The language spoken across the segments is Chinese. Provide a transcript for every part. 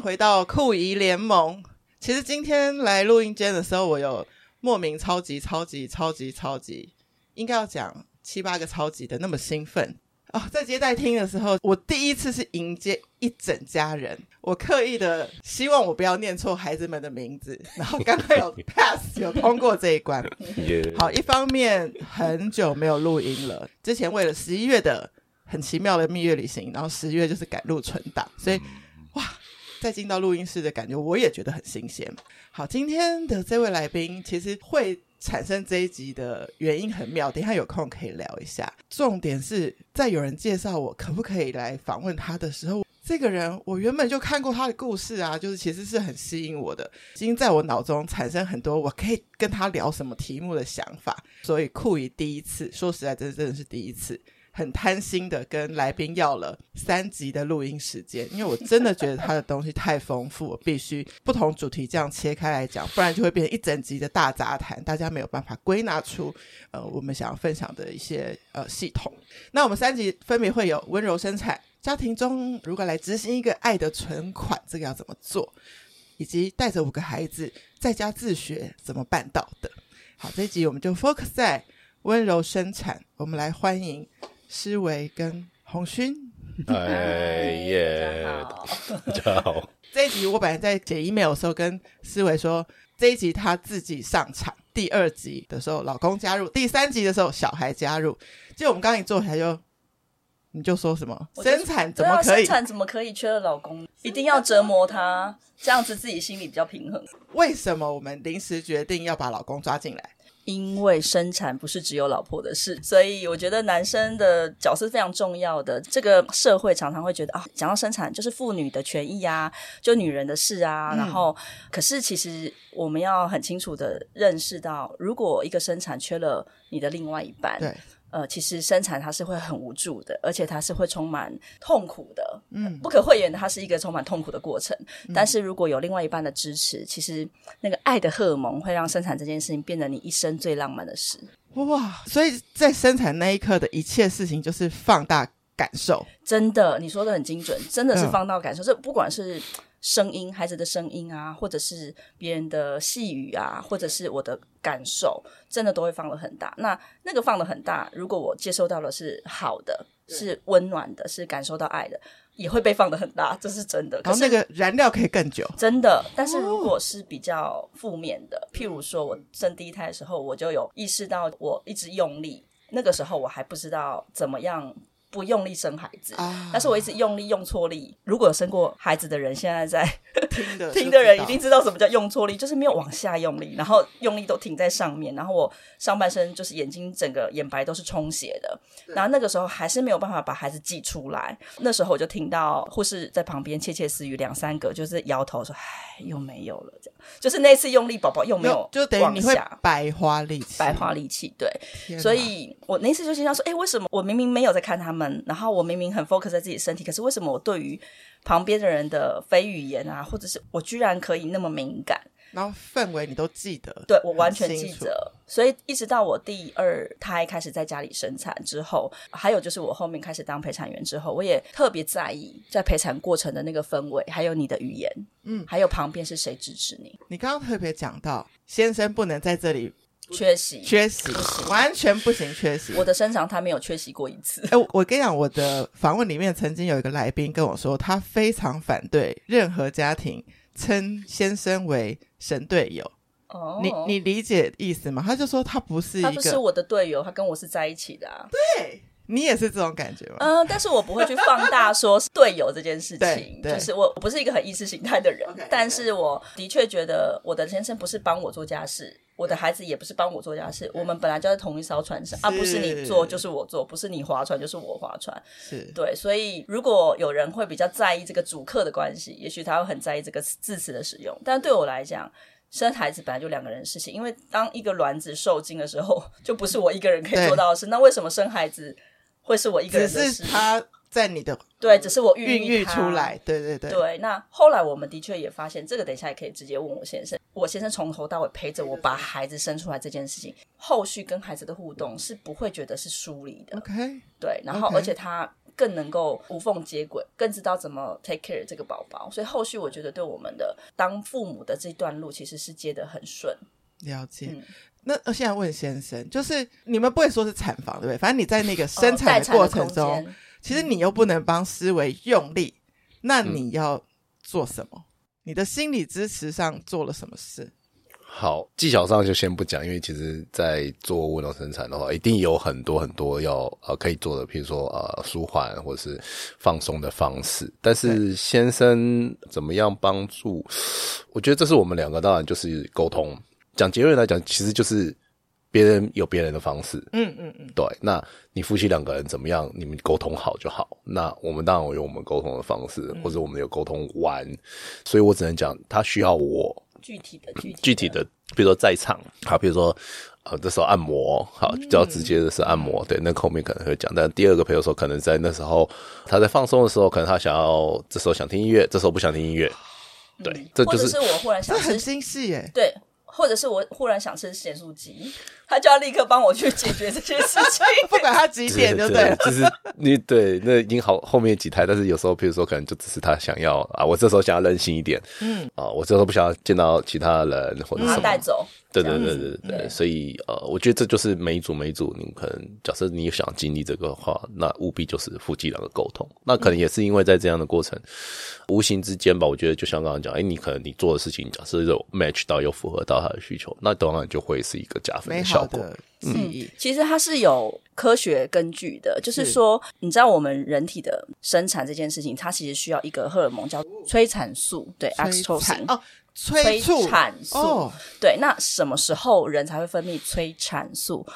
回到酷姨联盟。其实今天来录音间的时候，我有莫名超级超级超级超级，应该要讲七八个超级的那么兴奋哦。在接待厅的时候，我第一次是迎接一整家人，我刻意的希望我不要念错孩子们的名字，然后刚刚有 pass 有通过这一关。好，一方面很久没有录音了，之前为了十一月的很奇妙的蜜月旅行，然后十月就是赶录存档，所以哇。再进到录音室的感觉，我也觉得很新鲜。好，今天的这位来宾其实会产生这一集的原因很妙，等一下有空可以聊一下。重点是在有人介绍我可不可以来访问他的时候，这个人我原本就看过他的故事啊，就是其实是很吸引我的，已经在我脑中产生很多我可以跟他聊什么题目的想法。所以酷姨第一次，说实在，真真的是第一次。很贪心的跟来宾要了三集的录音时间，因为我真的觉得他的东西太丰富，我必须不同主题这样切开来讲，不然就会变成一整集的大杂谈，大家没有办法归纳出呃我们想要分享的一些呃系统。那我们三集分别会有温柔生产，家庭中如果来执行一个爱的存款，这个要怎么做，以及带着五个孩子在家自学怎么办到的。好，这一集我们就 focus 在温柔生产，我们来欢迎。诗维跟红勋，哎耶，大家好。这一集我本来在写 email 的时候跟思维说，这一集他自己上场，第二集的时候老公加入，第三集的时候小孩加入。结果我们刚刚一坐下来就，你就说什么？生产怎么可以？生产怎么可以缺了老公？一定要折磨他，这样子自己心里比较平衡。为什么我们临时决定要把老公抓进来？因为生产不是只有老婆的事，所以我觉得男生的角色非常重要的。这个社会常常会觉得啊，讲到生产就是妇女的权益啊，就女人的事啊。然后，可是其实我们要很清楚的认识到，如果一个生产缺了你的另外一半，对。呃，其实生产它是会很无助的，而且它是会充满痛苦的，嗯，不可讳言的，它是一个充满痛苦的过程。嗯、但是如果有另外一半的支持，其实那个爱的荷尔蒙会让生产这件事情变得你一生最浪漫的事。哇！所以在生产那一刻的一切事情，就是放大感受。真的，你说的很精准，真的是放大感受。这、嗯、不管是。声音，孩子的声音啊，或者是别人的细语啊，或者是我的感受，真的都会放得很大。那那个放得很大，如果我接收到的是好的，是温暖的，是感受到爱的，也会被放的很大，这是真的。然后那个燃料可以更久，真的。但是如果是比较负面的，譬如说我生第一胎的时候，我就有意识到我一直用力，那个时候我还不知道怎么样。不用力生孩子，啊、但是我一直用力用错力。如果有生过孩子的人，现在在听的 听的人一定知道什么叫用错力，就是没有往下用力，然后用力都停在上面，然后我上半身就是眼睛整个眼白都是充血的，然后那个时候还是没有办法把孩子挤出来。那时候我就听到护士在旁边窃窃私语两三个，就是摇头说：“唉，又没有了。”这样，就是那次用力，宝宝又没有，就等于你会白花力气，白花力气。对，所以我那次就心想说：“哎，为什么我明明没有在看他们？”然后我明明很 focus 在自己身体，可是为什么我对于旁边的人的非语言啊，或者是我居然可以那么敏感？然后氛围你都记得？对，我完全记得。所以一直到我第二胎开始在家里生产之后，还有就是我后面开始当陪产员之后，我也特别在意在陪产过程的那个氛围，还有你的语言，嗯，还有旁边是谁支持你。你刚刚特别讲到先生不能在这里。缺席，缺席，完全不行，缺席。我的身上他没有缺席过一次。哎，我跟你讲，我的访问里面曾经有一个来宾跟我说，他非常反对任何家庭称先生为神队友。哦，你你理解意思吗？他就说他不是一个，他不是我的队友，他跟我是在一起的啊。对。你也是这种感觉吗？嗯，但是我不会去放大说是队友这件事情。就是我我不是一个很意识形态的人，okay, okay. 但是我的确觉得我的先生不是帮我做家事，我的孩子也不是帮我做家事。我们本来就在同一艘船上，而、啊、不是你做就是我做，不是你划船就是我划船。是对，所以如果有人会比较在意这个主客的关系，也许他会很在意这个字词的使用。但对我来讲，生孩子本来就两个人的事情，因为当一个卵子受精的时候，就不是我一个人可以做到的事。那为什么生孩子？会是我一个人的事，只是他在你的对，只是我孕育出来，对对对对。那后来我们的确也发现，这个等一下也可以直接问我先生。我先生从头到尾陪着我把孩子生出来这件事情，后续跟孩子的互动是不会觉得是疏离的。OK，对。然后而且他更能够无缝接轨，更知道怎么 take care 这个宝宝。所以后续我觉得对我们的当父母的这段路其实是接得很顺。了解。嗯、那现在问先生，就是你们不会说是产房对不对？反正你在那个生产的过程中，哦、其实你又不能帮思维用力，那你要做什么？嗯、你的心理支持上做了什么事？好，技巧上就先不讲，因为其实，在做温柔生产的话，一定有很多很多要呃可以做的，譬如说呃舒缓或者是放松的方式。但是先生怎么样帮助？我觉得这是我们两个当然就是沟通。讲结论来讲，其实就是别人有别人的方式。嗯嗯嗯，对。那你夫妻两个人怎么样？你们沟通好就好。那我们当然有我们沟通的方式，或者我们有沟通完。所以我只能讲，他需要我。具体的，具体的，具体的，比如说在场，好，比如说，呃，这时候按摩，好，比较直接的是按摩，嗯、对，那后面可能会讲。但第二个，朋友说，可能在那时候他在放松的时候，可能他想要这时候想听音乐，这时候不想听音乐，对，嗯、这就是，是我忽然想这，很精细耶，对。或者是我忽然想吃咸酥鸡，他就要立刻帮我去解决这些事情，不管他几点，对不对？就是你对那已经好后面几台，但是有时候，比如说可能就只是他想要啊，我这时候想要任性一点，嗯啊，我这时候不想要见到其他人或者什么带走。对对对对对，对，所以呃，我觉得这就是每一组每一组，你可能假设你想经历这个的话，那务必就是夫妻两个沟通。那可能也是因为在这样的过程，无形之间吧，我觉得就像刚刚讲，哎，你可能你做的事情，假设有 match 到，有符合到他的需求，那当然就会是一个加分的效果。嗯，其实它是有科学根据的，就是说，你知道我们人体的生产这件事情，它其实需要一个荷尔蒙叫催产素，对，oxytocin 哦。催产素，哦、对，那什么时候人才会分泌催产素？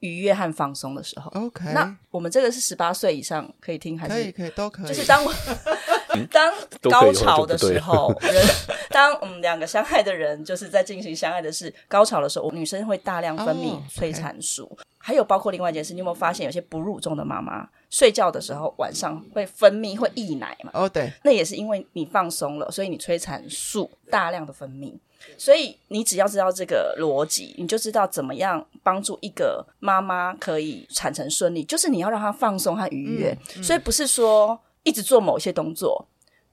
愉悦和放松的时候。OK，那我们这个是十八岁以上可以听还是？可以，可以，都可以。就是当我当高潮的时候，人当嗯两个相爱的人就是在进行相爱的事，高潮的时候，女生会大量分泌催产素。Oh, okay. 还有包括另外一件事，你有没有发现有些哺乳中的妈妈睡觉的时候晚上会分泌会溢奶嘛？哦，对，那也是因为你放松了，所以你催产素大量的分泌。所以你只要知道这个逻辑，你就知道怎么样帮助一个妈妈可以产程顺利。就是你要让她放松和愉悦，嗯嗯、所以不是说一直做某些动作，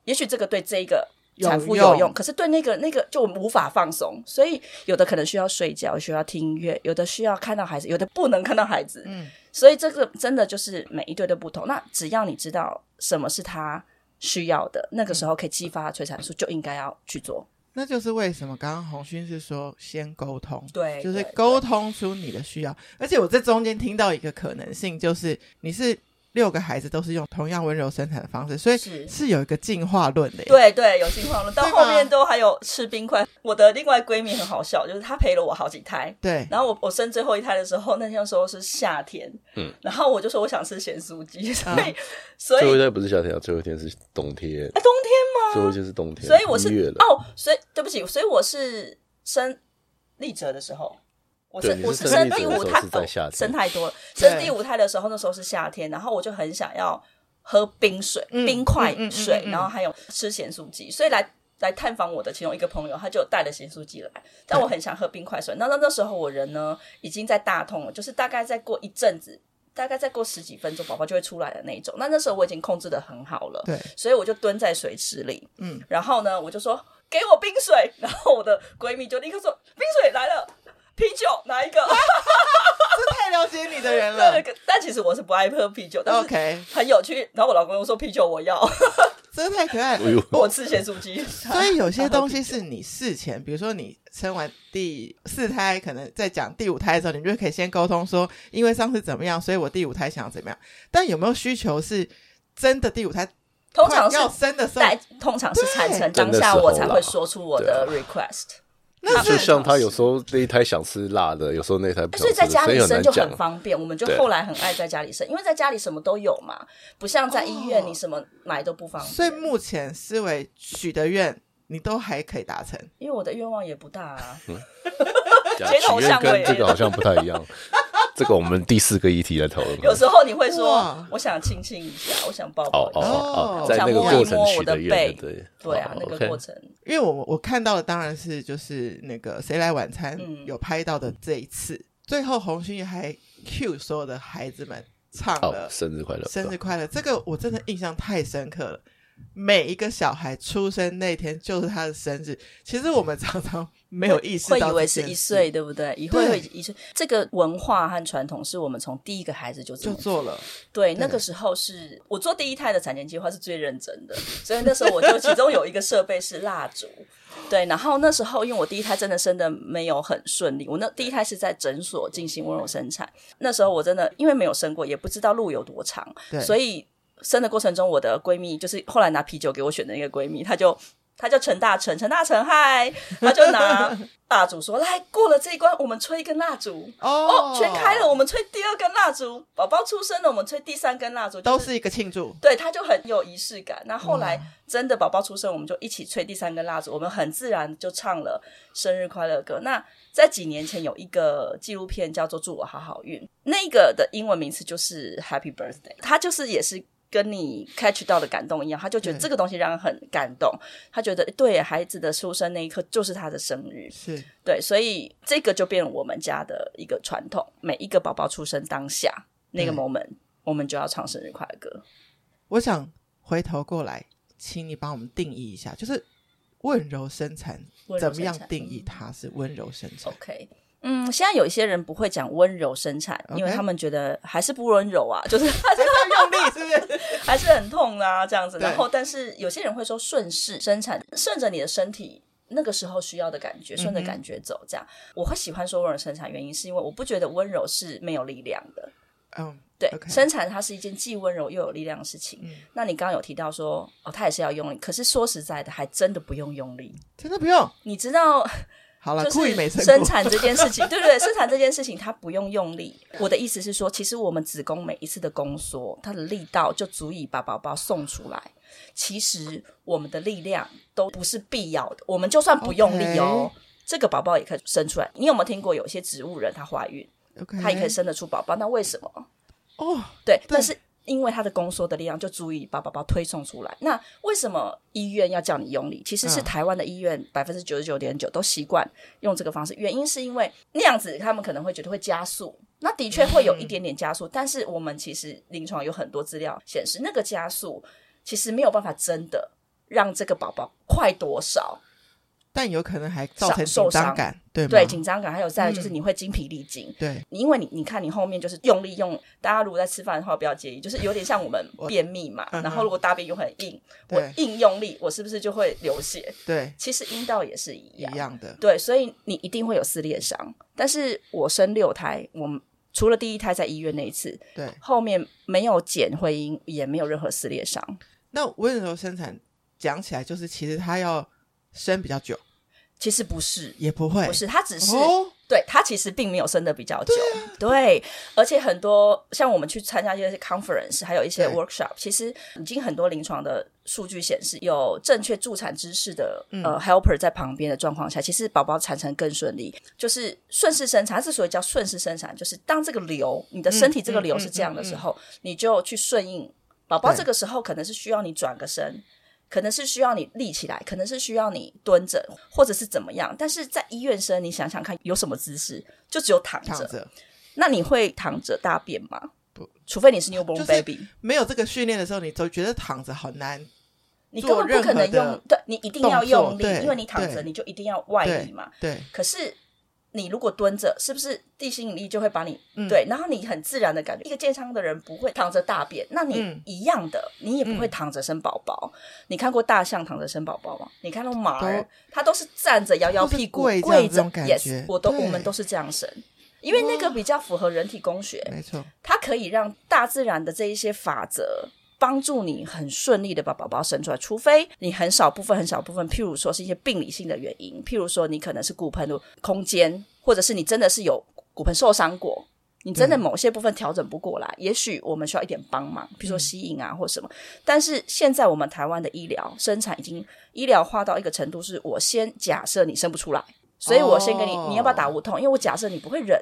也许这个对这个。产妇有用，有用，可是对那个那个就无法放松，所以有的可能需要睡觉，需要听音乐，有的需要看到孩子，有的不能看到孩子。嗯，所以这个真的就是每一对都不同。那只要你知道什么是他需要的，那个时候可以激发催产素，就应该要去做。那就是为什么刚刚红勋是说先沟通，对，就是沟通出你的需要。而且我这中间听到一个可能性，就是你是。六个孩子都是用同样温柔生产的方式，所以是是有一个进化论的。对对，有进化论，到后面都还有吃冰块。我的另外闺蜜很好笑，就是她陪了我好几胎。对，然后我我生最后一胎的时候，那天时候是夏天，嗯，然后我就说我想吃咸酥鸡，所以所以最后一胎不是夏天啊，最后一天是冬天。哎，冬天吗？最后一天是冬天，所以我是哦，所以对不起，所以我是生立哲的时候。我生我生第五胎，生太多了。生第五胎的时候，那时候是夏天，然后我就很想要喝冰水、冰块水，然后还有吃咸酥鸡。所以来来探访我的其中一个朋友，他就带了咸酥鸡来。但我很想喝冰块水。那那那时候我人呢已经在大痛了，就是大概再过一阵子，大概再过十几分钟，宝宝就会出来的那一种。那那时候我已经控制的很好了，对，所以我就蹲在水池里，嗯，然后呢，我就说给我冰水，然后我的闺蜜就立刻说冰水来了。啤酒哪一个？这太了解你的人了。但其实我是不爱喝啤酒，但是很有趣。然后我老公又说啤酒我要，真的太可爱了。我吃咸酥鸡。所以有些东西是你事前，比如说你生完第四胎，可能在讲第五胎的时候，你就可以先沟通说，因为上次怎么样，所以我第五胎想要怎么样。但有没有需求是真的第五胎？通常要生的时候，通常是产程当下我才会说出我的 request。那就像他有时候那一胎想吃辣的，有时候那一胎不想吃，所以在家里生就很方便。我们就后来很爱在家里生，因为在家里什么都有嘛，不像在医院你什么买都不方便。所以目前思维许的愿，你都还可以达成。因为我的愿望也不大啊，许愿跟这个好像不太一样。这个我们第四个议题来讨论。有时候你会说，我想亲亲一下，我想抱抱一下，我想摸一摸我的背。对对啊，那个过程。因为我我看到的当然是就是那个谁来晚餐有拍到的这一次，最后红勋还 cue 所有的孩子们唱了生日快乐，生日快乐，这个我真的印象太深刻了。每一个小孩出生那天就是他的生日，其实我们常常没有意识到，会以为是一岁，对不对？以后会一岁。这个文化和传统是我们从第一个孩子就就做了。对，那个时候是我做第一胎的产前计划是最认真的，所以那时候我就其中有一个设备是蜡烛。对，然后那时候因为我第一胎真的生的没有很顺利，我那第一胎是在诊所进行温柔生产。那时候我真的因为没有生过，也不知道路有多长，所以。生的过程中，我的闺蜜就是后来拿啤酒给我选的那个闺蜜，她就她叫陈大成，陈大成嗨，她就拿 蜡烛说：“来，过了这一关，我们吹一根蜡烛哦，哦，全开了，我们吹第二根蜡烛，宝宝出生了，我们吹第三根蜡烛，就是、都是一个庆祝。”对，她就很有仪式感。那后来真的宝宝出生，我们就一起吹第三根蜡烛，我们很自然就唱了生日快乐歌。那在几年前有一个纪录片叫做《祝我好好运》，那个的英文名词就是 Happy Birthday，它就是也是。跟你 catch 到的感动一样，他就觉得这个东西让人很感动。他觉得对孩子的出生那一刻就是他的生日，是对，所以这个就变成我们家的一个传统。每一个宝宝出生当下那个 moment，我们就要唱生日快乐歌。我想回头过来，请你帮我们定义一下，就是温柔生产怎么样定义它是温柔生产？OK。嗯，现在有一些人不会讲温柔生产，Okay. 因为他们觉得还是不温柔啊，就是还是很用力，是不是？还是很痛啊，这样子。然后，但是有些人会说顺势生产，顺着你的身体那个时候需要的感觉，顺着感觉走，这样。嗯、我会喜欢说温柔生产，原因是因为我不觉得温柔是没有力量的。嗯，对，okay. 生产它是一件既温柔又有力量的事情。嗯、那你刚刚有提到说，哦，它也是要用力，可是说实在的，还真的不用用力，真的不用。你知道？好了，就是生产这件事情，对不对？生产这件事情，它不用用力。我的意思是说，其实我们子宫每一次的宫缩，它的力道就足以把宝宝送出来。其实我们的力量都不是必要的，我们就算不用力哦.这个宝宝也可以生出来。你有没有听过有些植物人她怀孕.她也可以生得出宝宝？那为什么？哦，oh，对，但是。因为它的宫缩的力量就足以把宝宝推送出来。那为什么医院要叫你用力？其实是台湾的医院百分之九十九点九都习惯用这个方式。原因是因为那样子他们可能会觉得会加速。那的确会有一点点加速，嗯、但是我们其实临床有很多资料显示，那个加速其实没有办法真的让这个宝宝快多少。但有可能还造成紧张感，对吗？对，紧张感，还有再来就是你会精疲力尽，嗯。对，因为你你看你后面就是用力用，大家如果在吃饭的话不要介意，就是有点像我们 便秘嘛。然后如果大便又很硬，我硬用力，我是不是就会流血？对，其实阴道也是一样一样的。对，所以你一定会有撕裂伤。但是我生六胎，我们除了第一胎在医院那一次，对，后面没有剪会阴，也没有任何撕裂伤。那温柔生产讲起来，就是其实他要生比较久。其实不是，也不会，不是，他只是，哦、对，他其实并没有生的比较久，对，对，而且很多像我们去参加一些 conference，还有一些 workshop，其实已经很多临床的数据显示，有正确助产知识的、嗯、呃 helper 在旁边的状况下，其实宝宝产程更顺利，就是顺势生产，之所以叫顺势生产，就是当这个流，你的身体这个流是这样的时候，你就去顺应宝宝，这个时候可能是需要你转个身。可能是需要你立起来，可能是需要你蹲着，或者是怎么样。但是在医院生，你想想看，有什么姿势？就只有躺着。躺着。那你会躺着大便吗？不，除非你是 newborn baby。没有这个训练的时候，你都觉得躺着好难。你根本不可能用，对，你一定要用力，因为你躺着，你就一定要外力嘛。对。对。可是。你如果蹲着，是不是地心引力就会把你、嗯、对？然后你很自然的感觉，一个健康的人不会躺着大便。那你一样的，嗯、你也不会躺着生宝宝。嗯、你看过大象躺着生宝宝吗？你看到马儿，它都是站着摇摇屁股跪着，yes，我都我们都是这样生，因为那个比较符合人体工学，没错，它可以让大自然的这一些法则。帮助你很顺利的把宝宝生出来，除非你很少部分、很少部分，譬如说是一些病理性的原因，譬如说你可能是骨盆的空间，或者是你真的是有骨盆受伤过，你真的某些部分调整不过来，嗯、也许我们需要一点帮忙，比如说吸引啊或什么。但是现在我们台湾的医疗生产已经医疗化到一个程度，是我先假设你生不出来，所以我先给你，你要不要打无痛？因为我假设你不会忍，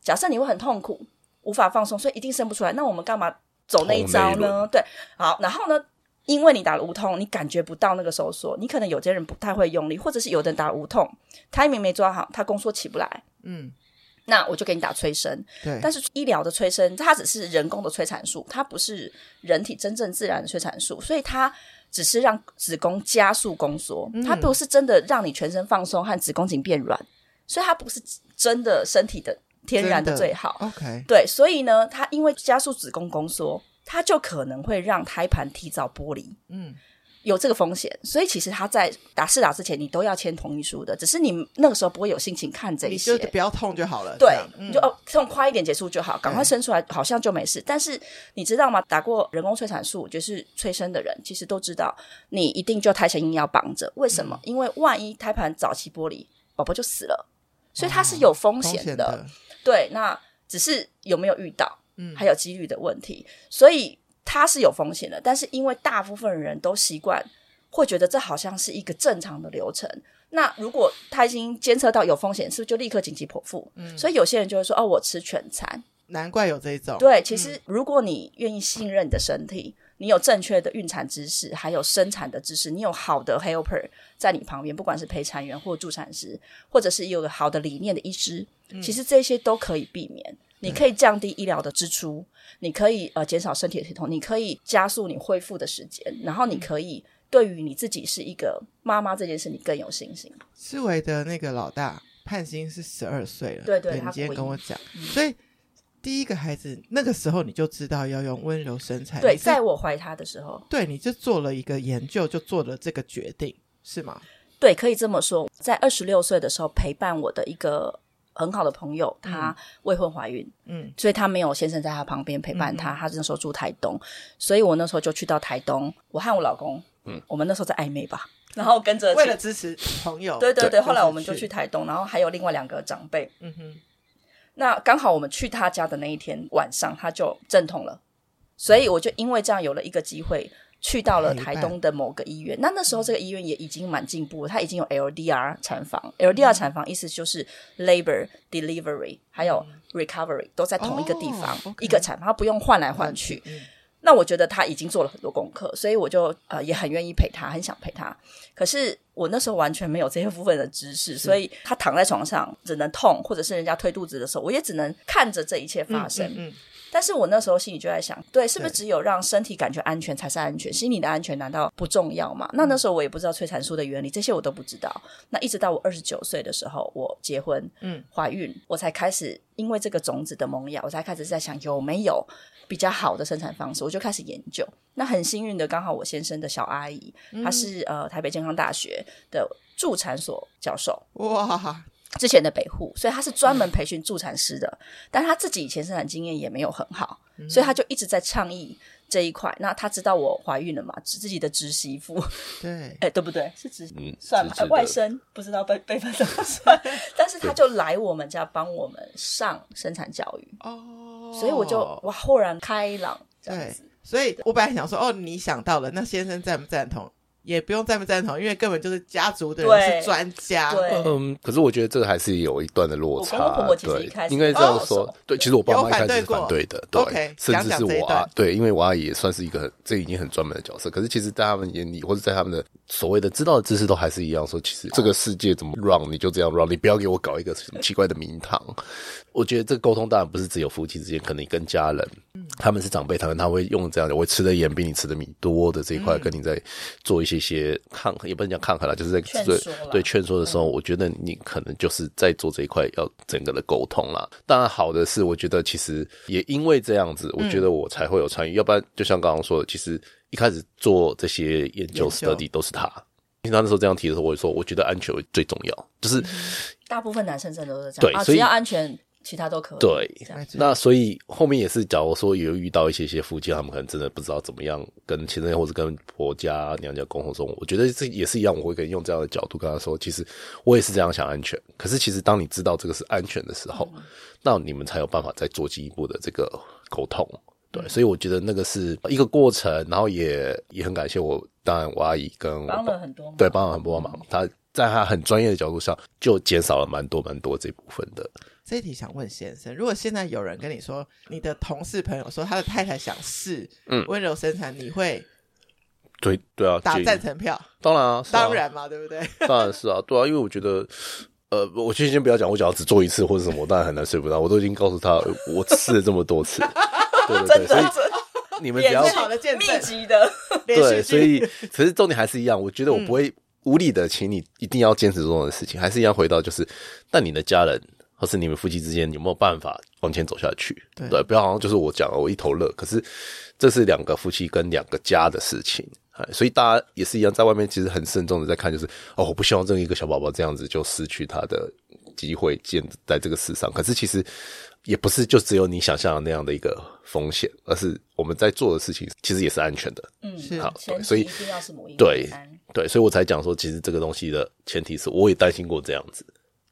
假设你会很痛苦，无法放松，所以一定生不出来。那我们干嘛？走那一招呢？对，好，然后呢？因为你打了无痛，你感觉不到那个收缩，你可能有些人不太会用力，或者是有的人打了无痛，他明明没抓好，他宫缩起不来，嗯，那我就给你打催生。对，但是医疗的催生，它只是人工的催产素，它不是人体真正自然的催产素，所以它只是让子宫加速宫缩，嗯、它不是真的让你全身放松和子宫颈变软，所以它不是真的身体的天然的最好。OK，对，所以呢，它因为加速子宫宫缩，它就可能会让胎盘提早剥离。嗯。有这个风险，所以其实他在打试打之前，你都要签同意书的。只是你那个时候不会有心情看这些，你就不要痛就好了。对，嗯、你就哦痛快一点结束就好，赶快生出来，好像就没事。但是你知道吗？打过人工催产素就是催生的人，其实都知道，你一定就胎前婴要绑着。为什么？嗯、因为万一胎盘早期剥离，宝宝就死了，所以它是有风险的。险的对，那只是有没有遇到，嗯，还有几率的问题，所以。它是有风险的，但是因为大部分人都习惯，会觉得这好像是一个正常的流程。那如果他已经监测到有风险，是不是就立刻紧急剖腹？嗯，所以有些人就会说：“哦，我吃全餐。”难怪有这一种。对，其实如果你愿意信任你的身体，嗯、你有正确的孕产知识，还有生产的知识，你有好的 helper 在你旁边，不管是陪产员或助产师，或者是有个好的理念的医师，嗯、其实这些都可以避免。你可以降低医疗的支出，你可以呃减少身体的疼痛，你可以加速你恢复的时间，然后你可以对于你自己是一个妈妈这件事，你更有信心。思维的那个老大盼星是十二岁了，对对，对，你今天跟我讲，所以第一个孩子那个时候你就知道要用温柔生产。对，在我怀他的时候，对，你就做了一个研究，就做了这个决定，是吗？对，可以这么说，在二十六岁的时候陪伴我的一个。很好的朋友，她未婚怀孕，嗯，所以她没有先生在她旁边陪伴她。她、嗯、那时候住台东，所以我那时候就去到台东。我和我老公，嗯，我们那时候在暧昧吧，然后跟着为了支持朋友，对对对。对后来我们就去台东，然后还有另外两个长辈，嗯哼。那刚好我们去他家的那一天晚上，他就阵痛了，所以我就因为这样有了一个机会。去到了台东的某个医院，那那时候这个医院也已经蛮进步了，它已经有 LDR 产房，LDR 产房意思就是 labor delivery 还有 recovery 都在同一个地方，一个产房，它不用换来换去。那我觉得他已经做了很多功课，所以我就呃也很愿意陪他，很想陪他。可是我那时候完全没有这些部分的知识，所以他躺在床上只能痛，或者是人家推肚子的时候，我也只能看着这一切发生。嗯但是我那时候心里就在想，对，是不是只有让身体感觉安全才是安全？心理的安全难道不重要吗？那那时候我也不知道催产素的原理，这些我都不知道。那一直到我二十九岁的时候，我结婚，嗯，怀孕，我才开始因为这个种子的萌芽，我才开始在想有没有比较好的生产方式，我就开始研究。那很幸运的，刚好我先生的小阿姨，她是呃台北健康大学的助产所教授，哇。之前的北护，所以她是专门培训助产师的，嗯、但她自己以前生产经验也没有很好，嗯、所以她就一直在倡议这一块。那他知道我怀孕了嘛？自己的侄媳妇，对，哎，对不对？是侄，嗯、算吧，外甥不知道辈辈分怎么算，但是他就来我们家帮我们上生产教育哦，所以我就哇豁然开朗这样子。所以我本来想说，哦，你想到了，那先生赞不赞同？也不用赞不赞同，因为根本就是家族的人是专家。嗯，可是我觉得这个还是有一段的落差。我婆婆其实一开始对，应该这样说。对，其实我爸妈一开始是反对的。对，甚至是我啊，对，因为我阿姨也算是一个很，这已经很专门的角色。可是其实，在他们眼里，或者在他们的所谓的知道的知识，都还是一样说，其实这个世界怎么 run，你就这样 run，你不要给我搞一个什么奇怪的名堂。我觉得这个沟通当然不是只有夫妻之间，可能你跟家人，他们是长辈，他们他会用这样的，我吃的盐比你吃的米多的这一块，跟你在做一些些抗衡，也不能讲抗衡了，就是在对对劝说的时候，我觉得你可能就是在做这一块要整个的沟通啦。当然好的是，我觉得其实也因为这样子，我觉得我才会有参与，要不然就像刚刚说的，其实一开始做这些研究 study 都是他，因为他那时候这样提的时候，我就说我觉得安全最重要，就是大部分男生真的都是这样，对，所以要安全。其他都可以。对，那所以后面也是，假如说有遇到一些些夫妻，他们可能真的不知道怎么样跟先生或者跟婆家娘家沟通中，我觉得这也是一样，我会跟用这样的角度跟他说，其实我也是这样想安全。可是其实当你知道这个是安全的时候，嗯、那你们才有办法再做进一步的这个沟通。对，所以我觉得那个是一个过程，然后也也很感谢我，当然我阿姨跟帮了很多，对，帮了很多忙，他在她很专业的角度上，就减少了蛮多蛮多这部分的。这一题想问先生：如果现在有人跟你说，你的同事朋友说他的太太想试温柔生产，嗯、你会对对啊打赞成票？当然啊，啊 当然嘛，对不对？当然是啊，对啊，因为我觉得呃，我先先不要讲，我只要只做一次或者什么，我当然很难睡不着。我都已经告诉他，我试了这么多次，对对 对，所以你们只要密集的，对，所以其实重点还是一样。我觉得我不会无理的，请你一定要坚持做这种事情，还是一样回到就是，但你的家人或是你们夫妻之间有没有办法往前走下去？对，对，不要好像就是我讲了，我一头热，可是这是两个夫妻跟两个家的事情。所以大家也是一样，在外面其实很慎重的在看，就是哦，我不希望这一个小宝宝这样子就失去他的机会，见在这个世上。可是其实也不是就只有你想象的那样的一个风险，而是我们在做的事情其实也是安全的。嗯，是好，所以一定要是母婴对对，所以我才讲说，其实这个东西的前提是，我也担心过这样子。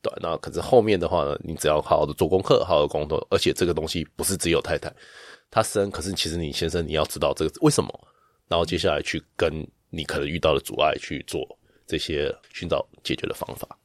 对，那可是后面的话呢，你只要好好的做功课，好好的工作，而且这个东西不是只有太太她生，可是其实你先生你要知道这个为什么。然后接下来去跟你可能遇到的阻碍去做这些寻找解决的方法，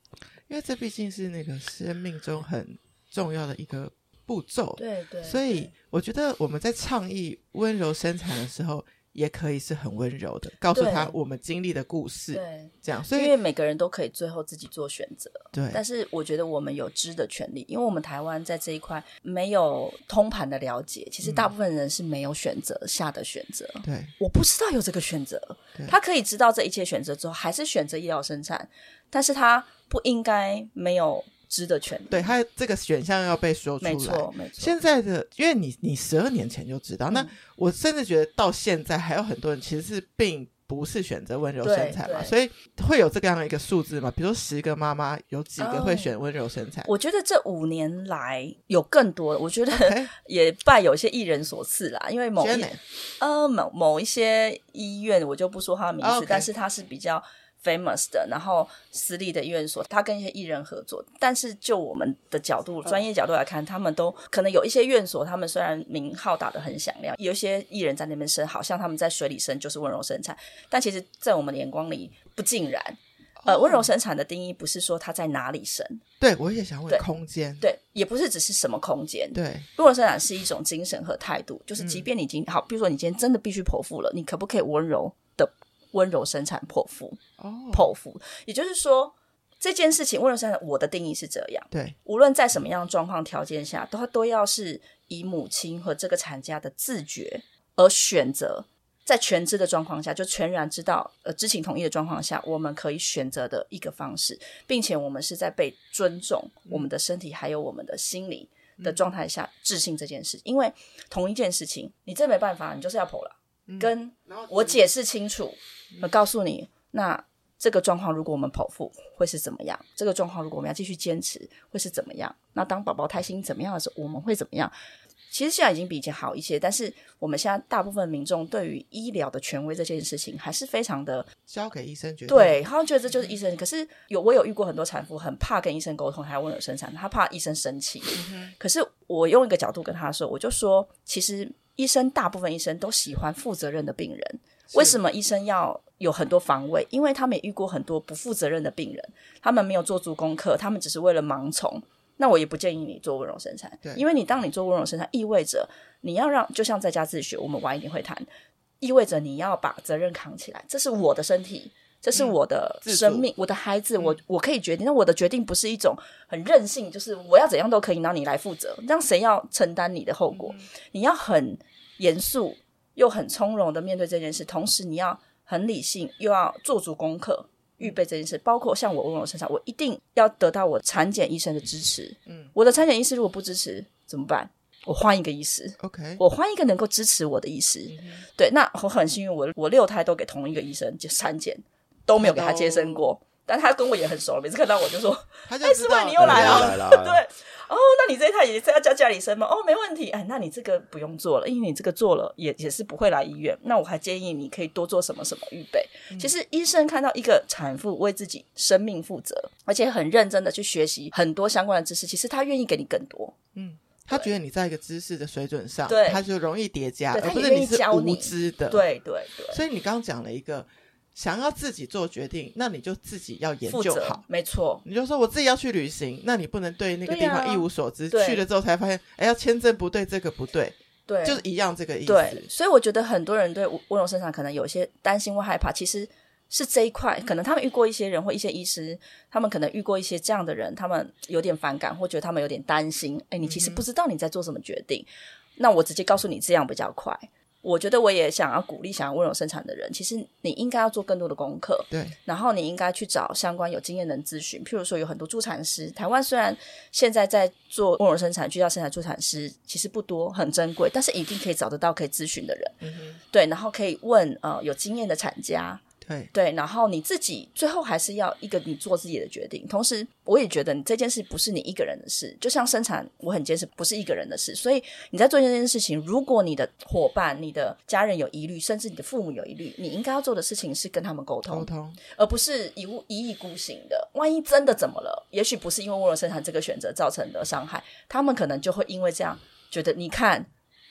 因为这毕竟是那个生命中很重要的一个步骤。对对，所以我觉得我们在倡议温柔生产的时候。也可以是很温柔的，告诉他我们经历的故事，对，这样，所以因为每个人都可以最后自己做选择，对。但是我觉得我们有知的权利，因为我们台湾在这一块没有通盘的了解，其实大部分人是没有选择下的选择，对。我不知道有这个选择，他可以知道这一切选择之后，还是选择医疗生产，但是他不应该没有。知的权利，对他这个选项要被说出来，没错，没错。现在的，因为你你十二年前就知道，嗯，那我甚至觉得到现在还有很多人其实是并不是选择温柔生产嘛，所以会有这样的一个数字嘛？比如说十个妈妈有几个会选温柔生产？哦，我觉得这五年来有更多，我觉得 也拜有些艺人所赐啦，因为某一呃某某一些医院，我就不说他的名字，哦 okay，但是他是比较。Famous 的，然后私立的医院所，他跟一些艺人合作，但是就我们的角度、专业角度来看，他们都可能有一些院所，他们虽然名号打得很响亮，有一些艺人在那边生，好像他们在水里生就是温柔生产，但其实，在我们的眼光里不尽然。呃，温柔生产的定义不是说他在哪里生，对，我也想问空间，对，也不是只是什么空间，对，温柔生产是一种精神和态度，就是即便你已经、嗯、好，比如说你今天真的必须剖腹了，你可不可以温柔的？温柔生产剖腹，哦，剖腹，也就是说这件事情温柔生产，我的定义是这样。对，无论在什么样的状况条件下，都都要是以母亲和这个产家的自觉而选择，在全知的状况下，就全然知道呃知情同意的状况下，我们可以选择的一个方式，并且我们是在被尊重我们的身体还有我们的心理的状态下置信这件事，因为同一件事情，你真没办法，你就是要剖了。跟我解释清楚，我告诉你，那这个状况如果我们剖腹会是怎么样？这个状况如果我们要继续坚持会是怎么样？那当宝宝胎心怎么样的时候，我们会怎么样？其实现在已经比以前好一些，但是我们现在大部分民众对于医疗的权威这件事情还是非常的交给医生决定。对，好像觉得这就是医生。可是有我有遇过很多产妇很怕跟医生沟通，还要温柔生产，她怕医生生气。嗯。可是我用一个角度跟她说，我就说，其实。医生大部分医生都喜欢负责任的病人，为什么医生要有很多防卫？因为他们也遇过很多不负责任的病人，他们没有做足功课，他们只是为了盲从。那我也不建议你做温柔生产，因为你当你做温柔生产，意味着你要让，就像在家自学，我们晚一点会谈，意味着你要把责任扛起来，这是我的身体。这是我的生命，嗯、我的孩子，我我可以决定。那我的决定不是一种很任性，就是我要怎样都可以，让你来负责。让谁要承担你的后果？嗯、你要很严肃又很从容的面对这件事，同时你要很理性，又要做足功课，预备这件事。包括像我问我身上，我一定要得到我产检医生的支持。嗯，我的产检医师如果不支持怎么办？我换一个医师。OK，我换一个能够支持我的医师。嗯、对，那我很幸运，我我六胎都给同一个医生就产检。都没有给他接生过，但他跟我也很熟，每次看到我就说：“ 哎，师妹你又来了。” 对，哦，那你这一胎也是要叫家里生吗？哦，没问题。哎，那你这个不用做了，因为你这个做了也也是不会来医院。那我还建议你可以多做什么什么预备。嗯。其实医生看到一个产妇为自己生命负责，而且很认真的去学习很多相关的知识，其实他愿意给你更多。嗯，他觉得你在一个知识的水准上，对，他就容易叠加，而不是你是无知的。对对对。所以你刚刚讲了一个。想要自己做决定，那你就自己要研究好，没错。你就说我自己要去旅行，那你不能对那个地方一无所知，去了之后才发现，哎，要签证不对，这个不对，对，就是一样这个意思。对，所以我觉得很多人对温柔身上可能有些担心或害怕，其实是这一块，可能他们遇过一些人或一些医师，他们可能遇过一些这样的人，他们有点反感或觉得他们有点担心。哎，你其实不知道你在做什么决定，嗯、那我直接告诉你这样比较快。我觉得我也想要鼓励想要温柔生产的人，其实你应该要做更多的功课，对，然后你应该去找相关有经验的人咨询。譬如说，有很多助产师，台湾虽然现在在做温柔生产、居家生产助产师其实不多，很珍贵，但是一定可以找得到可以咨询的人，对，然后可以问呃有经验的产家。对对，然后你自己最后还是要一个你做自己的决定。同时，我也觉得你这件事不是你一个人的事，就像生产，我很坚持不是一个人的事。所以你在做这件事情，如果你的伙伴、你的家人有疑虑，甚至你的父母有疑虑，你应该要做的事情是跟他们沟通，沟通，而不是一物一意孤行的。万一真的怎么了？也许不是因为温柔生产这个选择造成的伤害，他们可能就会因为这样觉得，你看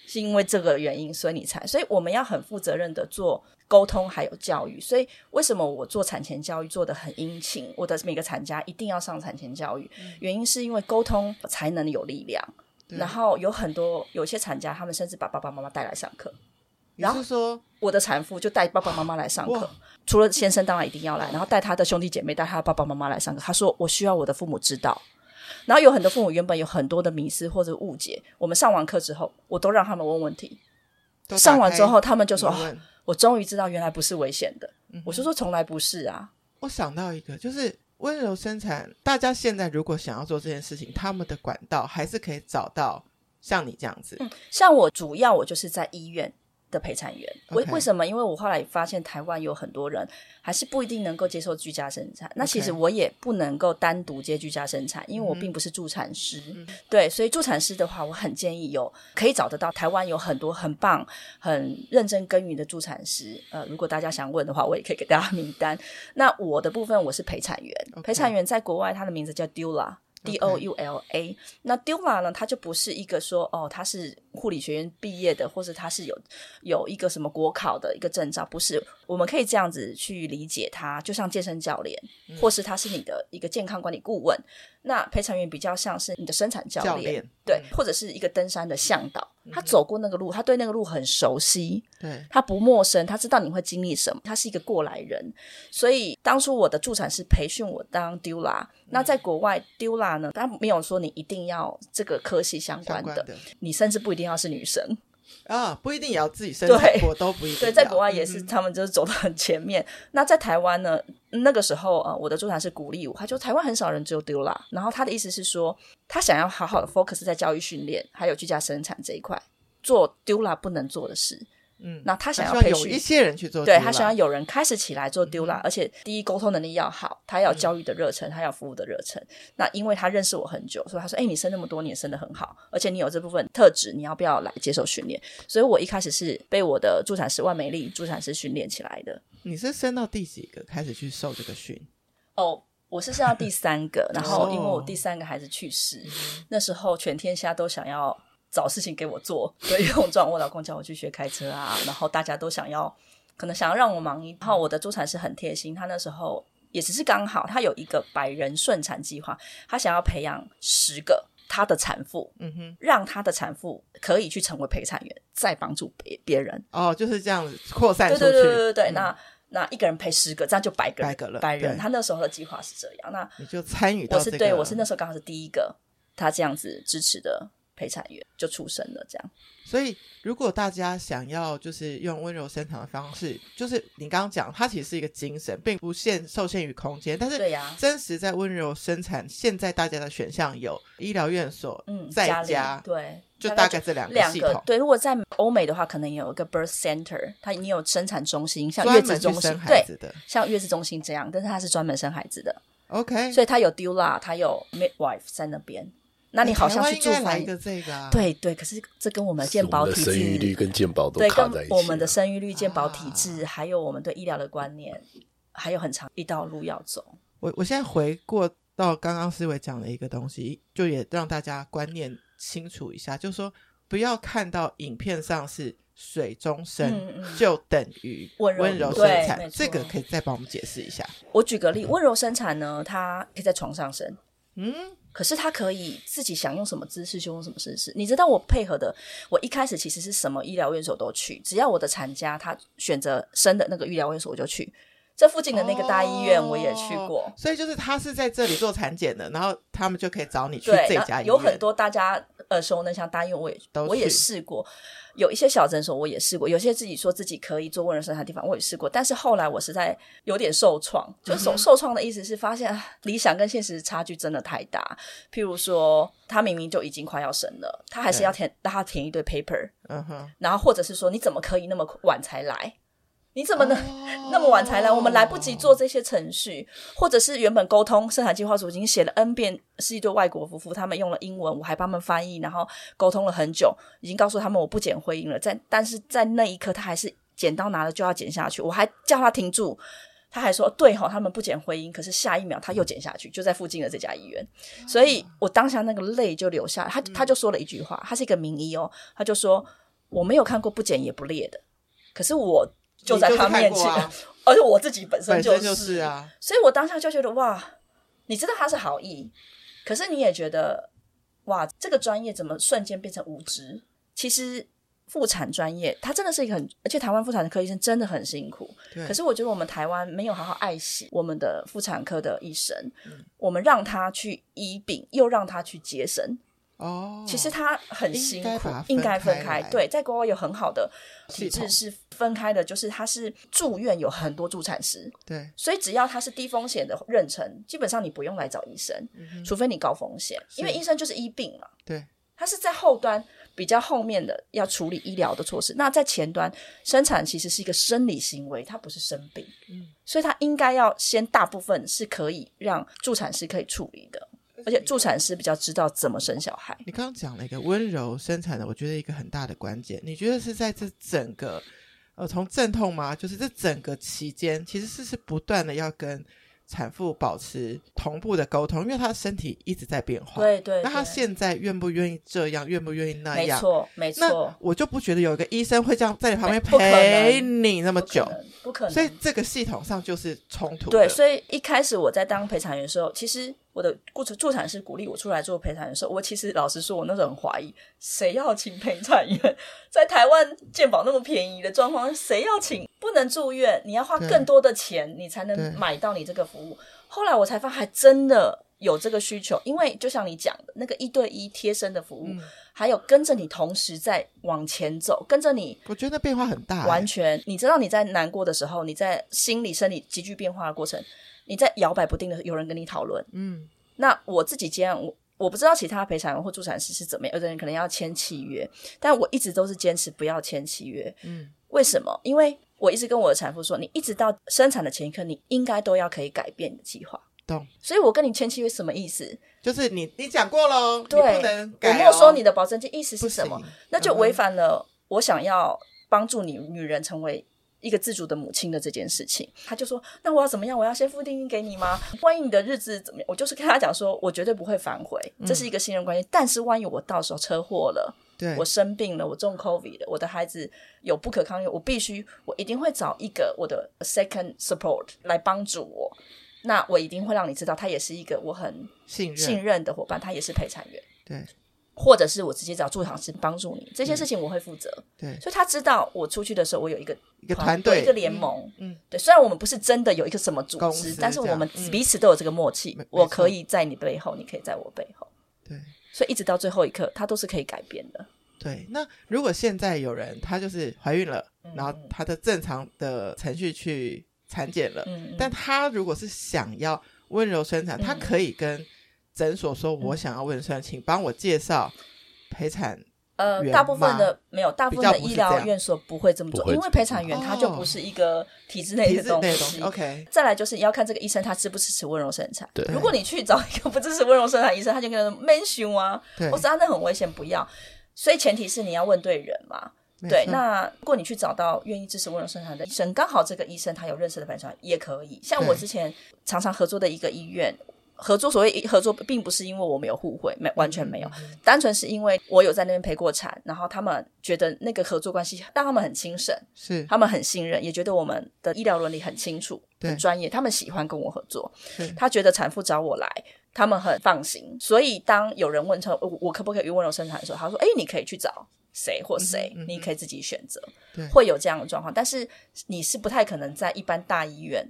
是因为这个原因，所以你才。所以我们要很负责任的做。沟通还有教育，所以为什么我做产前教育做的很殷勤？我的每个产家一定要上产前教育，嗯、原因是因为沟通才能有力量。然后有很多有些产家，他们甚至把爸爸妈妈带来上课。然后说我的产妇就带爸爸妈妈来上课，除了先生当然一定要来，然后带他的兄弟姐妹，带他的爸爸妈妈来上课。他说我需要我的父母知道。然后有很多父母原本有很多的迷失或者误解，我们上完课之后，我都让他们问问题。上完之后，他们就说。我终于知道，原来不是危险的。嗯、我是说，从来不是啊。我想到一个，就是温柔生产。大家现在如果想要做这件事情，他们的管道还是可以找到像你这样子。嗯，像我主要我就是在医院。的陪产员，为.为什么？因为我后来发现台湾有很多人还是不一定能够接受居家生产。那其实我也不能够单独接居家生产，因为我并不是助产师。嗯、对，所以助产师的话，我很建议有可以找得到。台湾有很多很棒、很认真耕耘的助产师。呃，如果大家想问的话，我也可以给大家名单。那我的部分，我是陪产员。陪产员在国外，他的名字叫 Doula。D O U L A，Okay. 那 Doula 呢？它就不是一个说哦，它是护理学院毕业的，或者它是有有一个什么国考的一个证照，不是。我们可以这样子去理解它，就像健身教练，嗯、或是他是你的一个健康管理顾问。那陪产员比较像是你的生产教练，教练对，嗯、或者是一个登山的向导。他走过那个路，他对那个路很熟悉，对，他不陌生，他知道你会经历什么，他是一个过来人。所以当初我的助产师培训我当 Doula，嗯、那在国外 Doula 呢，他没有说你一定要这个科系相关的，关的你甚至不一定要是女生。啊，不一定也要自己生产我，都不一定。对，在国外也是，他们就是走的很前面。那在台湾呢？那个时候，呃，我的助产是鼓励我，他就台湾很少人只有 Doula，然后他的意思是说，他想要好好的 focus 在教育训练，还有居家生产这一块，做 Doula 不能做的事。嗯，那他想要培训有一些人去做，对，他想要有人开始起来做 Doula，、嗯、而且第一沟通能力要好，他要教育的热忱，嗯、他要服务的热忱。那因为他认识我很久，所以他说：“哎、欸，你生那么多年，生的很好，而且你有这部分特质，你要不要来接受训练？”所以，我一开始是被我的助产师万美丽助产师训练起来的。你是生到第几个开始去受这个训？哦，我是生到第三个，然后因为我第三个孩子去世，哦、那时候全天下都想要。找事情给我做，所以用状，我老公叫我去学开车啊，然后大家都想要，可能想要让我忙一。然后我的助产师很贴心，他那时候也只是刚好，他有一个百人顺产计划，他想要培养十个他的产妇，嗯哼，让他的产妇可以去成为陪产员，再帮助别别人。哦，就是这样子扩散出去。对对对对对，嗯、那那一个人陪十个，这样就百个人，百个了，百人。他那时候的计划是这样，那你就参与到、这个。我是对，我是那时候刚好是第一个他这样子支持的。陪产员就出生了，这样。所以，如果大家想要就是用温柔生产的方式，就是你刚刚讲，它其实是一个精神，并不限受限于空间。但是，对呀，真实在温柔生产，现在大家的选项有医疗院所，嗯，在家，家对，就大概这两个系统。对，如果在欧美的话，可能有一个 birth center，它你有生产中心，像月子中心，生孩子的对，像月子中心这样，但是它是专门生孩子的。OK，所以它有 doula，它有 midwife 在那边。那你好像去住房一个这个啊？对对，可是这跟我们健保体制、生育率跟健保都对，跟我们的生育率、健保体制，啊、还有我们对医疗的观念，还有很长一道路要走。我我现在回过到刚刚思维讲的一个东西，就也让大家观念清楚一下，就是说不要看到影片上是水中生，就等于温柔生产，这个可以再帮我们解释一下。我举个例，温柔生产呢，它可以在床上生，嗯。可是他可以自己想用什么姿势就用什么姿势。你知道我配合的，我一开始其实是什么医疗院所都去，只要我的产家他选择生的那个医疗院所我就去。这附近的那个大医院我也去过，哦、所以就是他是在这里做产检的，然后他们就可以找你去这家医院。有很多大家耳熟能详大医院，我也我也试过。有一些小诊所我也试过，有些自己说自己可以做温柔生产的地方我也试过，但是后来我实在有点受创。就受受创的意思是发现理想跟现实差距真的太大。譬如说，他明明就已经快要生了，他还是要填让他填一堆 paper，嗯哼，然后或者是说你怎么可以那么晚才来？你怎么能、oh. 那么晚才来？我们来不及做这些程序，或者是原本沟通生产计划书已经写了 N 遍，是一对外国夫妇，他们用了英文，我还帮他们翻译，然后沟通了很久，已经告诉他们我不剪会阴了。在但是在那一刻，他还是剪刀拿了就要剪下去，我还叫他停住，他还说对吼，他们不剪会阴，可是下一秒他又剪下去，就在附近的这家医院，所以我当下那个泪就流下来。他他就说了一句话，他是一个名医哦，他就说我没有看过不剪也不裂的，可是我。就在他面前，啊、而且我自己本身就是，就是啊，所以我当下就觉得哇，你知道他是好意，可是你也觉得哇，这个专业怎么瞬间变成无知？其实妇产专业，它真的是一个很，而且台湾妇产科医生真的很辛苦。可是我觉得我们台湾没有好好爱惜我们的妇产科的医生，嗯、我们让他去医病，又让他去接生。哦，其实他很辛苦，应该分开。对，在国外有很好的体制是分开的，就是他是住院有很多助产师，对，所以只要他是低风险的妊娠，基本上你不用来找医生，嗯、除非你高风险，因为医生就是医病嘛。对，他是在后端比较后面的要处理医疗的措施，那在前端生产其实是一个生理行为，它不是生病，嗯，所以他应该要先大部分是可以让助产师可以处理的。而且助产师比较知道怎么生小孩。你刚刚讲了一个温柔生产的，我觉得一个很大的关键。你觉得是在这整个呃从阵痛吗？就是这整个期间，其实是是不断的要跟产妇保持同步的沟通，因为她的身体一直在变化。对，对对。那她现在愿不愿意这样？愿不愿意那样？没错，没错。那我就不觉得有一个医生会这样在你旁边陪你那么久，不可能。不可能。所以这个系统上就是冲突。对，所以一开始我在当陪产员的时候，其实。我的助助产师鼓励我出来做陪产的时候，我其实老实说，我那时候很怀疑，谁要请陪产员？在台湾健保那么便宜的状况，谁要请？不能住院，你要花更多的钱，你才能买到你这个服务。后来我才发现，还真的有这个需求，因为就像你讲的那个一对一贴身的服务，嗯、还有跟着你同时在往前走，跟着你，我觉得变化很大、欸。完全，你知道你在难过的时候，你在心理、生理急剧变化的过程。你在摇摆不定的，有人跟你讨论。嗯，那我自己接案，我我不知道其他陪产员或助产师是怎么样，有的人可能要签契约，但我一直都是坚持不要签契约。嗯，为什么？因为我一直跟我的产妇说，你一直到生产的前一刻，你应该都要可以改变你的计划。懂。所以我跟你签契约什么意思？就是你你讲过喽，对，不能改哦，我没收你的保证金，意思是什么？那就违反了我想要帮助你女人成为。一个自主的母亲的这件事情，他就说：“那我要怎么样？我要先付定金给你吗？万一你的日子怎么样？我就是跟他讲说，我绝对不会反悔，这是一个信任关系。嗯、但是万一我到时候车祸了，对我生病了，我中 COVID 了，我的孩子有不可抗力，我必须，我一定会找一个我的 second support 来帮助我。那我一定会让你知道，他也是一个我很信任信任的伙伴，他也是陪产员。对。”或者是我直接找助产师帮助你，这些事情我会负责。对，所以他知道我出去的时候，我有一个一个团队，一个联盟。嗯，对。虽然我们不是真的有一个什么组织，但是我们彼此都有这个默契。我可以在你背后，你可以在我背后。对。所以一直到最后一刻，他都是可以改变的。对。那如果现在有人他就是怀孕了，然后他的正常的程序去产检了，但他如果是想要温柔生产，他可以跟。诊所说：“我想要问算，请帮我介绍陪产。呃，大部分的没有，大部分的医疗院所不会这么做，因为陪产员他就不是一个体制内的东西。OK，再来就是要看这个医生他支不支持温柔生产。对，如果你去找一个不支持温柔生产医生，他就跟他 mention 啊，我说那很危险，不要。所以前提是你要问对人嘛。对，那如果你去找到愿意支持温柔生产的医生，刚好这个医生他有认识的陪产也可以。像我之前常常合作的一个医院。”合作，所谓合作，并不是因为我们有互惠，没完全没有，单纯是因为我有在那边陪过产，然后他们觉得那个合作关系让他们很轻省，是他们很信任，也觉得我们的医疗伦理很清楚、很专业，他们喜欢跟我合作。他觉得产妇找我来，他们很放心。所以当有人问说我，我可不可以温柔生产的时候，他说：“哎，你可以去找谁或谁，嗯嗯、你可以自己选择。对”会有这样的状况，但是你是不太可能在一般大医院。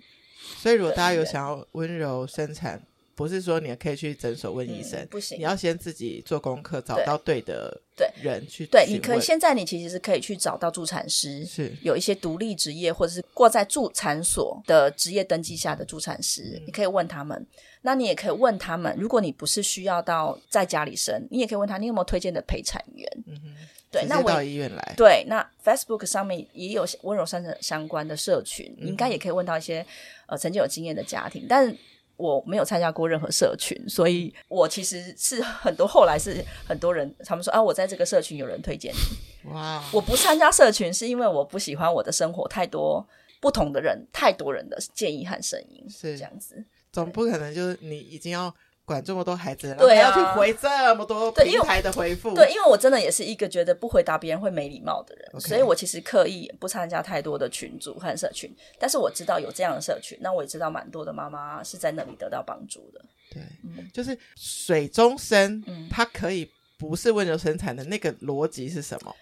所以，如果大家有想要温柔生产。不是说你可以去诊所问医生，嗯，不行，你要先自己做功课，找到对的对人去对。对，你可以现在你其实是可以去找到助产师，是有一些独立职业或者是挂在助产所的职业登记下的助产师，嗯，你可以问他们。那你也可以问他们，如果你不是需要到在家里生，你也可以问他，你有没有推荐的陪产员？嗯哼，对，那我到医院来。对，那 Facebook 上面也有温柔生产相关的社群，嗯，你应该也可以问到一些呃曾经有经验的家庭，但是。我没有参加过任何社群，所以我其实是很多后来是很多人他们说啊，我在这个社群有人推荐你。哇！我不参加社群是因为我不喜欢我的生活太多不同的人，太多人的建议和声音是这样子。总不可能就是你已经要。管这么多孩子，对啊，要去回这么多平台的回复，对，因为我真的也是一个觉得不回答别人会没礼貌的人，okay. 所以我其实刻意不参加太多的群组和社群，但是我知道有这样的社群，那我也知道蛮多的妈妈是在那里得到帮助的。对，嗯、就是水中生，嗯，它可以不是温柔生产的那个逻辑是什么？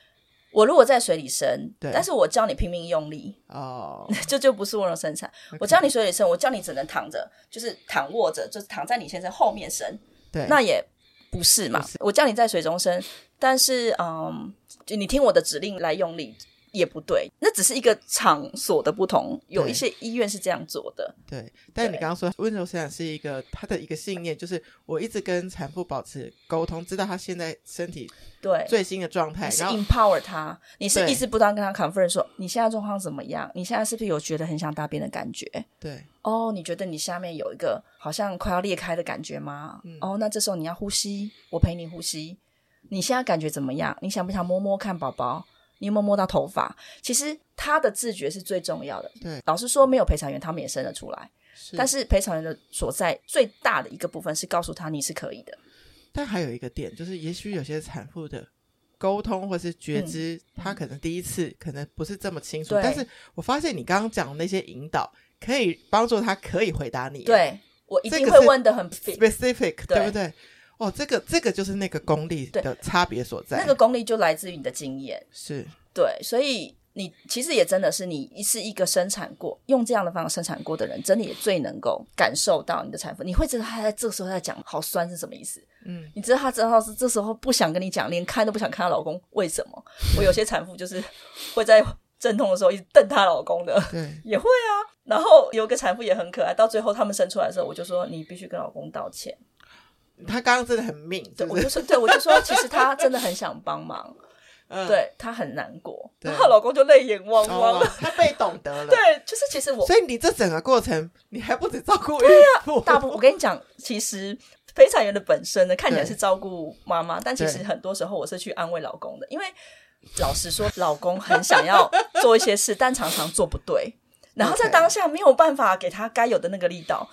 我如果在水里生，对，但是我教你拼命用力哦，这 就，就不是温柔生产。我教你水里生，我教你只能躺着，就是躺卧着，就是躺在你先生后面生，对，那也不是嘛。是我叫你在水中生，但是嗯，就你听我的指令来用力。也不对，那只是一个场所的不同。有一些医院是这样做的。对，对但是你刚刚说温柔生产是一个他的一个信念，就是我一直跟产妇保持沟通，知道她现在身体对最新的状态，然后 empower 他，你是一直不断跟他 confirm 说你现在状况怎么样？你现在是不是有觉得很想大便的感觉？对，哦，你觉得你下面有一个好像快要裂开的感觉吗？嗯，哦，那这时候你要呼吸，我陪你呼吸。你现在感觉怎么样？你想不想摸摸看宝宝？你有没有摸到头发？其实他的自觉是最重要的。对，老实说，没有陪产员，他们也生得出来。是，但是陪产员的所在最大的一个部分是告诉他你是可以的。但还有一个点，就是也许有些产妇的沟通或是觉知，嗯、他可能第一次可能不是这么清楚。但是我发现你刚刚讲的那些引导，可以帮助他可以回答你。对，我一定会问的很 specific，对，对不对？哦，这个这个就是那个功力的差别所在。那个功力就来自于你的经验，是对，所以你其实也真的是你是一个生产过用这样的方式生产过的人，真的也最能够感受到你的产妇。你会知道他在这个时候在讲好酸是什么意思，嗯，你知道他知道是这时候不想跟你讲，连看都不想看她老公，为什么？我有些产妇就是会在阵痛的时候一直瞪她老公的，对，也会啊。然后有个产妇也很可爱，到最后他们生出来的时候，我就说你必须跟老公道歉。他刚刚真的很命，对，我就说，对，我就说，其实他真的很想帮忙，嗯、对他很难过，然后老公就泪眼汪汪，哦，他被懂得了，对，就是其实我，所以你这整个过程，你还不止照顾孕妇，大部分我跟你讲，其实陪产员的本身呢，看起来是照顾妈妈，但其实很多时候我是去安慰老公的，因为老实说，老公很想要做一些事，但常常做不对，然后在 当下没有办法给他该有的那个力道。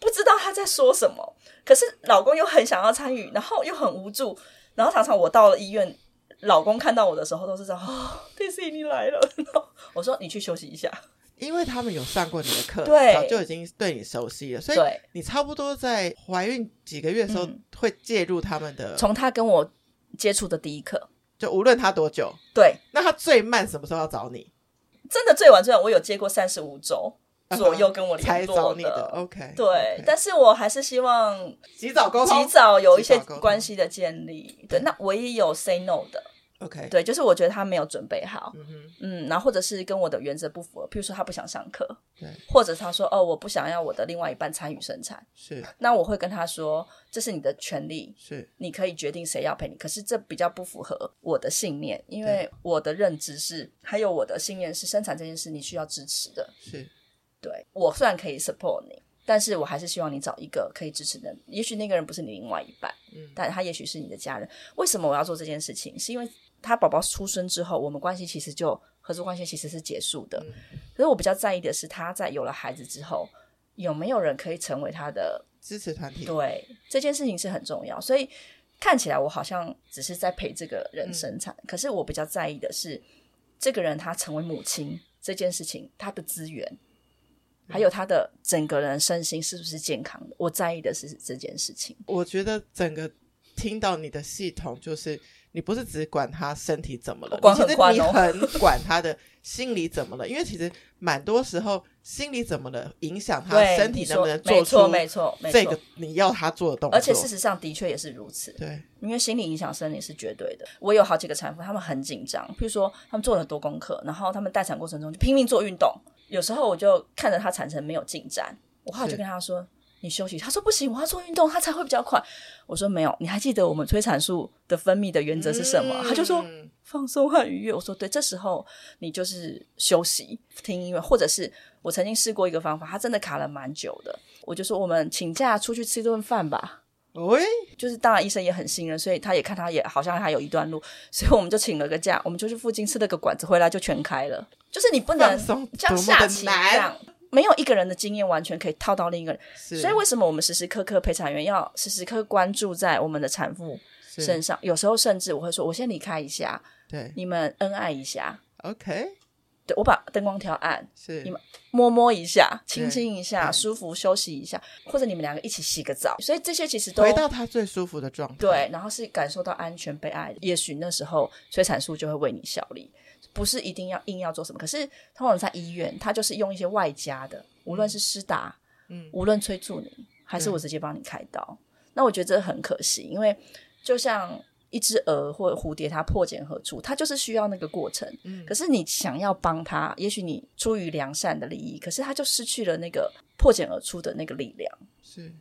不知道他在说什么，可是老公又很想要参与，然后又很无助，然后常常我到了医院，老公看到我的时候都是这样，哦，Daisy 你来了，我说你去休息一下，因为他们有上过你的课，对，早就已经对你熟悉了，所以你差不多在怀孕几个月的时候会介入他们的，从他跟我接触的第一刻，就无论他多久，对，那他最慢什么时候要找你？真的最晚最晚，我有接过三十五周。左右跟我联络的，的，OK，对，okay. 但是我还是希望及早沟通，及早有一些关系的建立。对，那我也有 say no 的，OK，对，就是我觉得他没有准备好，嗯，嗯，然后或者是跟我的原则不符合，譬如说他不想上课，对，或者他说哦，我不想要我的另外一半参与生产，是，那我会跟他说，这是你的权利，是，你可以决定谁要陪你，可是这比较不符合我的信念，因为我的认知是，还有我的信念是，生产这件事你需要支持的，是。对，我虽然可以 support 你，但是我还是希望你找一个可以支持的。也许那个人不是你另外一半，嗯，但他也许是你的家人。为什么我要做这件事情？是因为他宝宝出生之后，我们关系其实就合作关系其实是结束的。嗯。可是我比较在意的是他在有了孩子之后，有没有人可以成为他的支持团体？对，这件事情是很重要。所以看起来我好像只是在陪这个人生产，嗯，可是我比较在意的是这个人他成为母亲这件事情，他的资源。还有他的整个人身心是不是健康的？我在意的是这件事情。我觉得整个听到你的系统就是。你不是只管他身体怎么了，其实你很管他的心理怎么了，因为其实蛮多时候心理怎么了影响他身体能不能做出没错没错这个你要他做的动作，而且事实上的确也是如此。对，因为心理影响生理是绝对的。我有好几个产妇，他们很紧张，譬如说他们做了很多功课，然后他们待产过程中就拼命做运动，有时候我就看着他产程没有进展，我后来就跟他说。你休息，他说不行，我要做运动，他才会比较快。我说没有，你还记得我们催产素的分泌的原则是什么？嗯、他就说放松和愉悦。我说对，这时候你就是休息、听音乐，或者是我曾经试过一个方法，他真的卡了蛮久的。我就说我们请假出去吃一顿饭吧。喂，就是当然医生也很信任，所以他也看他也好像还有一段路，所以我们就请了个假，我们就去附近吃了个馆子，回来就全开了。就是你不能像下棋一样。没有一个人的经验完全可以套到另一个人，所以为什么我们时时刻刻陪产员要时时刻关注在我们的产妇身上？有时候甚至我会说：“我先离开一下，对，你们恩爱一下，OK。”对，我把灯光调暗，是你们摸摸一下，亲亲一下，舒服休息一下，或者你们两个一起洗个澡。所以这些其实都回到他最舒服的状态，对，然后是感受到安全被爱的。也许那时候催产素就会为你效力。不是一定要硬要做什么，可是通常在医院，他就是用一些外加的，无论是施打，嗯，无论催促你，还是我直接帮你开刀。嗯、那我觉得这很可惜，因为就像一只蛾或蝴蝶，它破茧而出，它就是需要那个过程。嗯，可是你想要帮他，也许你出于良善的利益，可是它就失去了那个破茧而出的那个力量。是，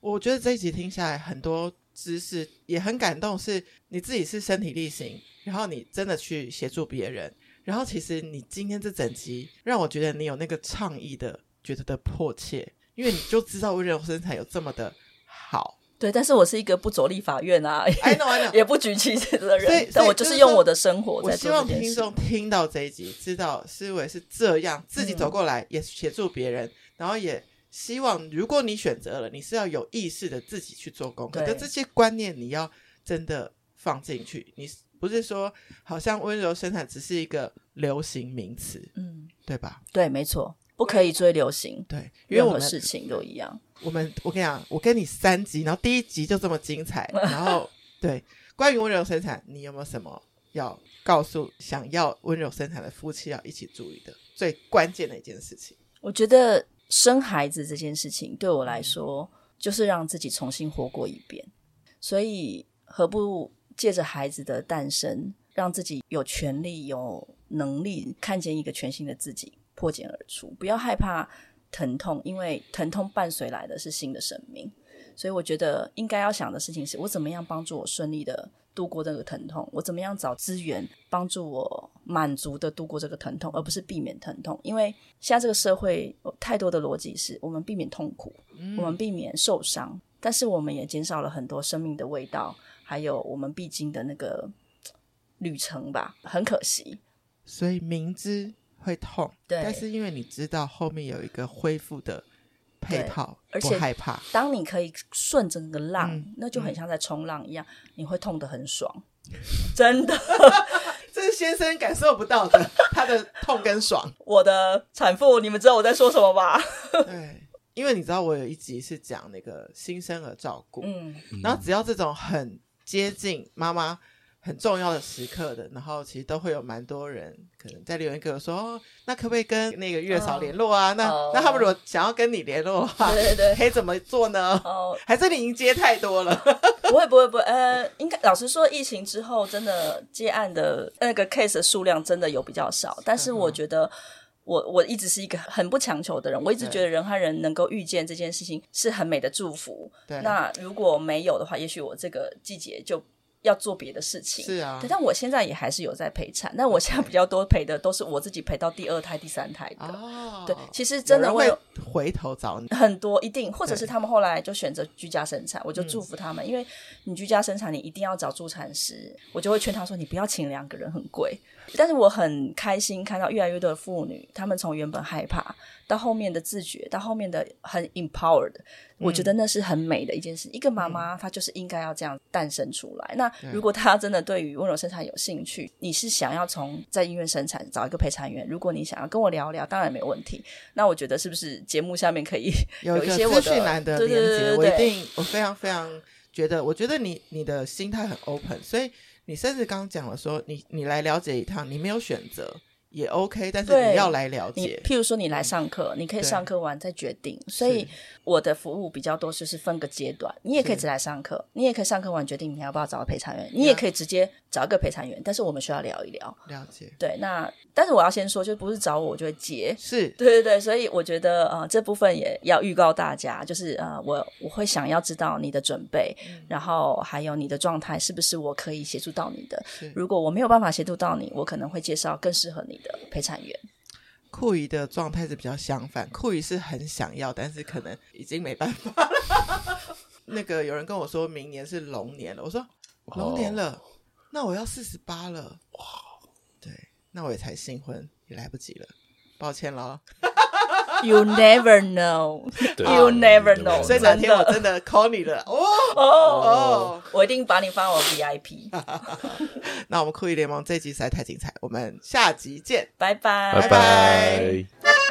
我觉得这一集听下来，很多知识也很感动，是你自己是身体力行。然后你真的去协助别人，然后其实你今天这整集让我觉得你有那个倡议的觉得的迫切，因为你就知道温柔身材有这么的好。对，但是我是一个不走立法院啊，I know, I know. 也不举旗子的人，但我就是用我的生活在做这件事。我希望听众听到这一集，知道思维是这样，自己走过来也协助别人，嗯、然后也希望如果你选择了，你是要有意识的自己去做功课，可这些观念你要真的放进去，你。不是说好像温柔生产只是一个流行名词，嗯，对吧？对，没错，不可以追流行。对，因为我们事情都一样。我们，我跟你讲，我跟你三集，然后第一集就这么精彩。然后，对，关于温柔生产，你有没有什么要告诉想要温柔生产的夫妻要一起注意的最关键的一件事情？我觉得生孩子这件事情对我来说，就是让自己重新活过一遍。所以，何不？借着孩子的诞生，让自己有权利、有能力看见一个全新的自己破茧而出。不要害怕疼痛，因为疼痛伴随来的是新的生命。所以，我觉得应该要想的事情是：我怎么样帮助我顺利的度过这个疼痛？我怎么样找资源帮助我满足的度过这个疼痛，而不是避免疼痛？因为现在这个社会有太多的逻辑是：我们避免痛苦，嗯、我们避免受伤，但是我们也减少了很多生命的味道。还有我们必经的那个旅程吧，很可惜。所以明知会痛，对，但是因为你知道后面有一个恢复的配套，而且不害怕。当你可以顺着那个浪，嗯、那就很像在冲浪一样，嗯、你会痛得很爽，真的。这是先生感受不到的，他的痛跟爽。我的产妇，你们知道我在说什么吧？对。因为你知道，我有一集是讲那个新生儿照顾，嗯，然后只要这种很。接近妈妈很重要的时刻的，然后其实都会有蛮多人可能在留言给我说，哦，那可不可以跟那个月嫂联络啊？哦、那、哦、那他们如果想要跟你联络的话，对对对，可以怎么做呢？哦，还是你已经接太多了？不会不会不会，呃，应该老实说，疫情之后真的接案的那个 case 的数量真的有比较少，但是我觉得。我我一直是一个很不强求的人，我一直觉得人和人能够遇见这件事情是很美的祝福。对，那如果没有的话，也许我这个季节就。要做别的事情，是啊，对，但我现在也还是有在陪产，但我现在比较多陪的都是我自己陪到第二胎、第三胎的。哦，对，其实真的会回头找你。很多，一定，或者是他们后来就选择居家生产，我就祝福他们，因为你居家生产，你一定要找助产师，我就会劝他说，你不要请两个人，很贵。但是我很开心看到越来越多的妇女，她们从原本害怕到后面的自觉，到后面的很 empowered，、嗯、我觉得那是很美的一件事。一个妈妈她就是应该要这样诞生出来。嗯、那如果她真的对于温柔生产有兴趣，你是想要从在医院生产找一个陪产员，如果你想要跟我聊聊，当然没问题。那我觉得是不是节目下面可以有一些资讯栏的连接？我一定，我非常非常觉得，我觉得你你的心态很 open，所以你甚至刚刚讲了说，你你来了解一趟，你没有选择。也 OK，但是你要来了解。譬如说，你来上课，你可以上课完再决定。所以我的服务比较多，就是分个阶段。你也可以只来上课，你也可以上课完决定你要不要找个陪产员，你也可以直接找一个陪产员。但是我们需要聊一聊，了解。对，那但是我要先说，就不是找我，我就会接。是对对对，所以我觉得呃，这部分也要预告大家，就是呃，我我会想要知道你的准备，嗯、然后还有你的状态是不是我可以协助到你的。如果我没有办法协助到你，我可能会介绍更适合你的陪产员。酷姨的状态是比较相反，酷姨是很想要，但是可能已经没办法了。那个有人跟我说明年是龙年了，我说龙年了，oh. 那我要四十八了。哇，对，那我也才新婚，也来不及了，抱歉了。You never know, you never know。所以哪天我真的 call 你了，哦哦哦，我一定把你放我 VIP。那我们酷艺联盟这集实在太精彩，我们下集见，拜拜，拜拜。